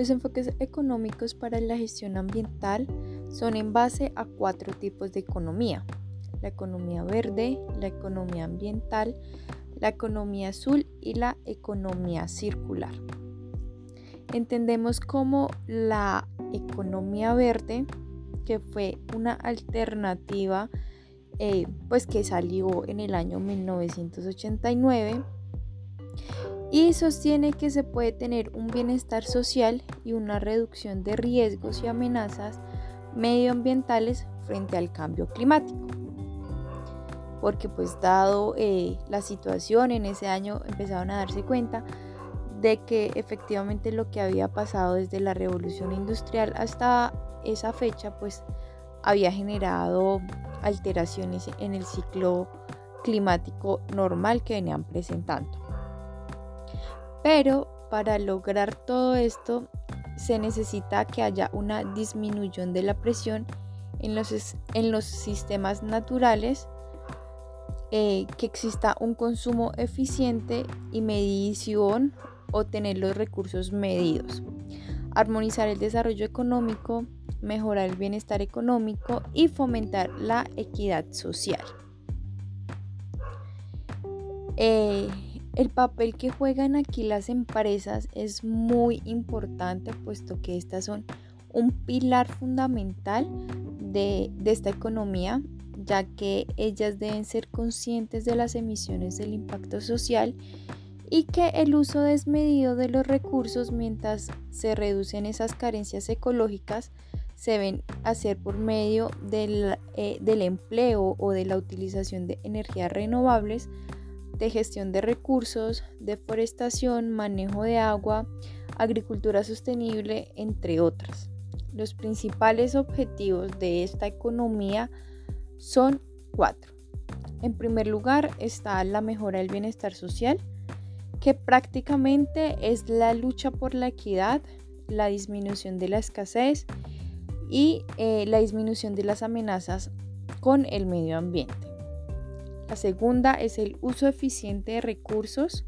Los enfoques económicos para la gestión ambiental son en base a cuatro tipos de economía. La economía verde, la economía ambiental, la economía azul y la economía circular. Entendemos como la economía verde, que fue una alternativa eh, pues que salió en el año 1989 y sostiene que se puede tener un bienestar social y una reducción de riesgos y amenazas medioambientales frente al cambio climático. Porque pues dado eh, la situación en ese año empezaron a darse cuenta de que efectivamente lo que había pasado desde la revolución industrial hasta esa fecha pues había generado alteraciones en el ciclo climático normal que venían presentando. Pero para lograr todo esto se necesita que haya una disminución de la presión en los, en los sistemas naturales, eh, que exista un consumo eficiente y medición o tener los recursos medidos, armonizar el desarrollo económico, mejorar el bienestar económico y fomentar la equidad social. Eh, el papel que juegan aquí las empresas es muy importante puesto que estas son un pilar fundamental de, esta economía ya que ellas deben ser conscientes de las emisiones del impacto social y que el uso desmedido de los recursos mientras se reducen esas carencias ecológicas se ven hacer por medio del, eh, del empleo o de la utilización de energías renovables de gestión de recursos, deforestación, manejo de agua, agricultura sostenible, entre otras. Los principales objetivos de esta economía son cuatro. En primer lugar está la mejora del bienestar social, que prácticamente es la lucha por la equidad, la disminución de la escasez y eh, la disminución de las amenazas con el medio ambiente. La segunda es el uso eficiente de recursos,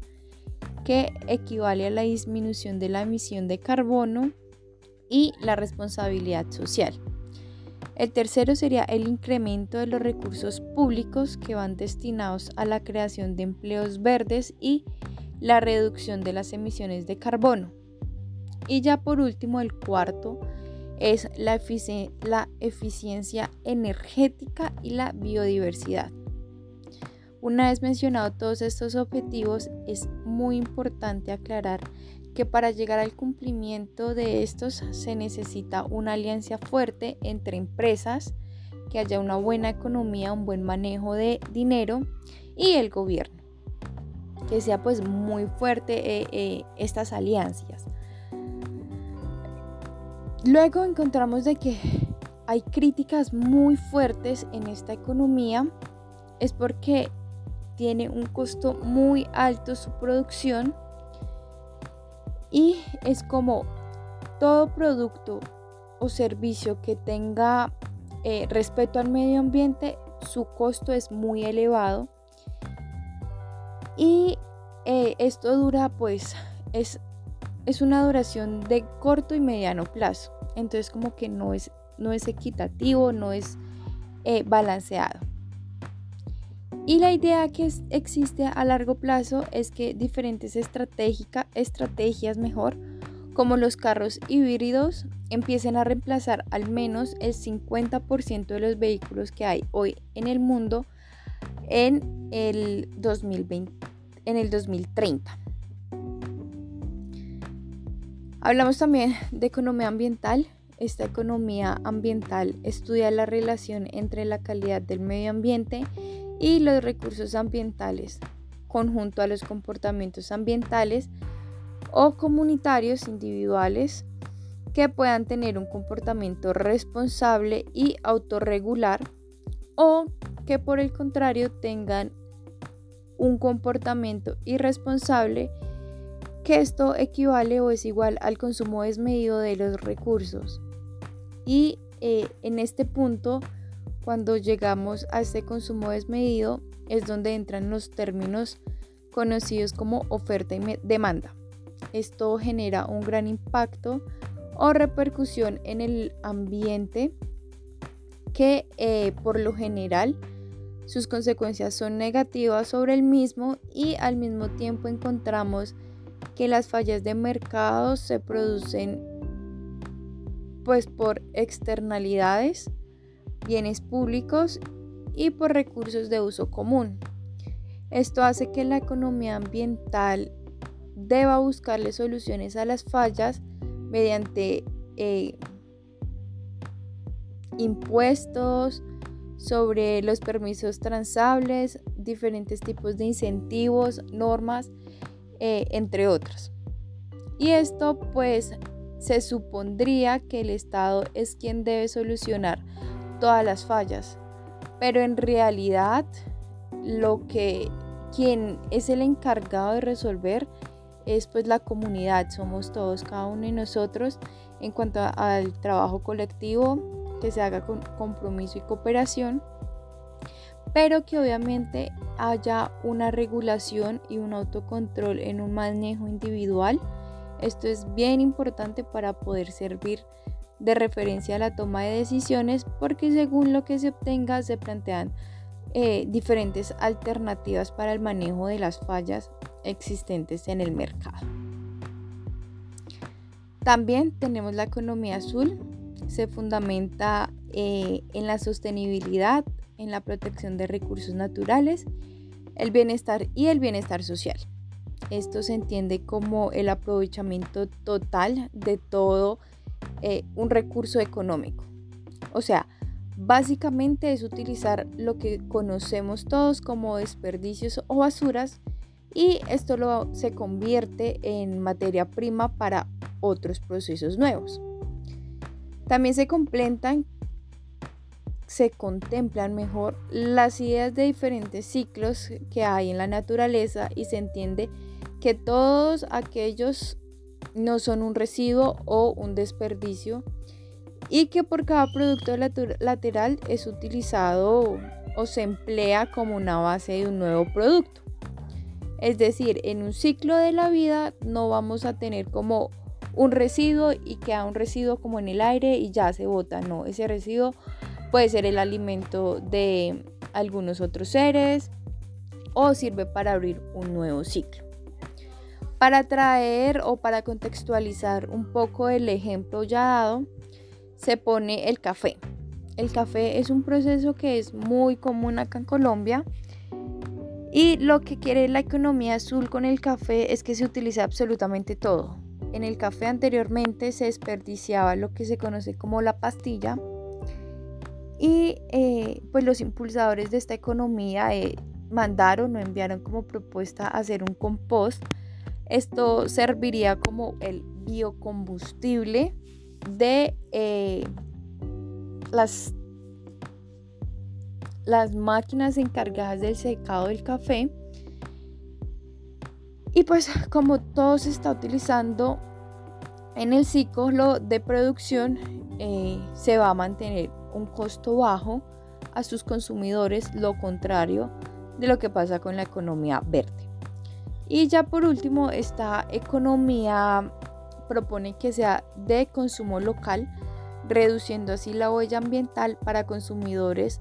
que equivale a la disminución de la emisión de carbono y la responsabilidad social. El tercero sería el incremento de los recursos públicos que van destinados a la creación de empleos verdes y la reducción de las emisiones de carbono. Y ya por último, el cuarto es la, eficiencia energética y la biodiversidad. Una vez mencionado todos estos objetivos, es muy importante aclarar que para llegar al cumplimiento de estos se necesita una alianza fuerte entre empresas, que haya una buena economía, un buen manejo de dinero y el gobierno. Que sea pues muy fuerte eh, eh, estas alianzas. Luego encontramos de que hay críticas muy fuertes en esta economía. Es porque tiene un costo muy alto su producción y es como todo producto o servicio que tenga eh, respeto al medio ambiente, su costo es muy elevado y eh, esto dura pues es, es una duración de corto y mediano plazo entonces como que no es, no es equitativo, no es eh, balanceado. Y la idea que existe a largo plazo es que diferentes estrategias mejor, como los carros híbridos, empiecen a reemplazar al menos el 50% de los vehículos que hay hoy en el mundo en el, 2020, en el 2030. Hablamos también de economía ambiental. Esta economía ambiental estudia la relación entre la calidad del medio ambiente y los recursos ambientales, conjunto a los comportamientos ambientales o comunitarios individuales que puedan tener un comportamiento responsable y autorregular o que por el contrario tengan un comportamiento irresponsable que esto equivale o es igual al consumo desmedido de los recursos. Y eh, en este punto cuando llegamos a este consumo desmedido es donde entran los términos conocidos como oferta y demanda. esto genera un gran impacto o repercusión en el ambiente que eh, por lo general sus consecuencias son negativas sobre el mismo y al mismo tiempo encontramos que las fallas de mercado se producen pues por externalidades, bienes públicos y por recursos de uso común. Esto hace que la economía ambiental deba buscarle soluciones a las fallas mediante eh, impuestos sobre los permisos transables, diferentes tipos de incentivos, normas, eh, entre otros. Y esto pues se supondría que el Estado es quien debe solucionar todas las fallas, pero en realidad lo que quien es el encargado de resolver es pues la comunidad, somos todos, cada uno de nosotros en cuanto al trabajo colectivo que se haga con compromiso y cooperación, pero que obviamente haya una regulación y un autocontrol en un manejo individual. Esto es bien importante para poder servir de referencia a la toma de decisiones porque según lo que se obtenga se plantean eh, diferentes alternativas para el manejo de las fallas existentes en el mercado. También tenemos la economía azul, se fundamenta eh, en la sostenibilidad, en la protección de recursos naturales, el bienestar y el bienestar social. Esto se entiende como el aprovechamiento total de todo eh, un recurso económico. O sea, Básicamente es utilizar lo que conocemos todos como desperdicios o basuras y esto lo, se convierte en materia prima para otros procesos nuevos. También se complementan, se contemplan mejor las ideas de diferentes ciclos que hay en la naturaleza y se entiende que todos aquellos no son un residuo o un desperdicio y que por cada producto lateral es utilizado o se emplea como una base de un nuevo producto. Es decir, en un ciclo de la vida no vamos a tener como un residuo y queda un residuo como en el aire y ya se bota. No, ese residuo puede ser el alimento de algunos otros seres o sirve para abrir un nuevo ciclo. Para traer o para contextualizar un poco el ejemplo ya dado, se pone el café. El café es un proceso que es muy común acá en Colombia. Y lo que quiere la economía azul con el café es que se utiliza absolutamente todo. En el café anteriormente se desperdiciaba lo que se conoce como la pastilla. Y eh, pues los impulsadores de esta economía eh, mandaron o enviaron como propuesta hacer un compost. Esto serviría como el biocombustible de eh, las, las máquinas encargadas del secado del café. Y pues como todo se está utilizando en el ciclo de producción, eh, se va a mantener un costo bajo a sus consumidores, lo contrario de lo que pasa con la economía verde. Y ya por último, esta economía propone que sea de consumo local, reduciendo así la huella ambiental para consumidores,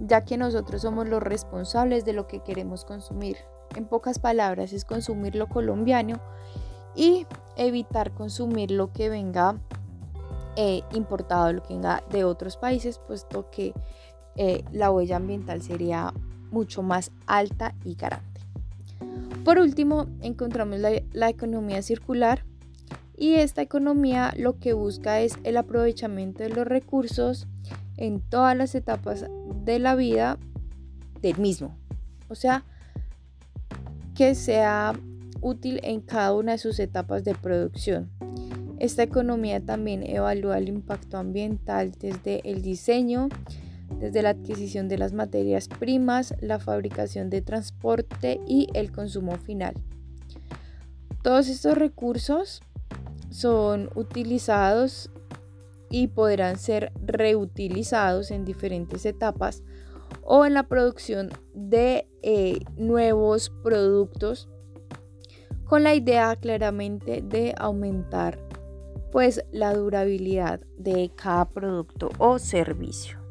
ya que nosotros somos los responsables de lo que queremos consumir. En pocas palabras, es consumir lo colombiano y evitar consumir lo que venga eh, importado, lo que venga de otros países, puesto que eh, la huella ambiental sería mucho más alta y garante. Por último, encontramos la economía circular, y esta economía lo que busca es el aprovechamiento de los recursos en todas las etapas de la vida del mismo. O sea, que sea útil en cada una de sus etapas de producción. Esta economía también evalúa el impacto ambiental desde el diseño, desde la adquisición de las materias primas, la fabricación de transporte y el consumo final. Todos estos recursos son utilizados y podrán ser reutilizados en diferentes etapas o en la producción de eh, nuevos productos con la idea claramente de aumentar pues la durabilidad de cada producto o servicio.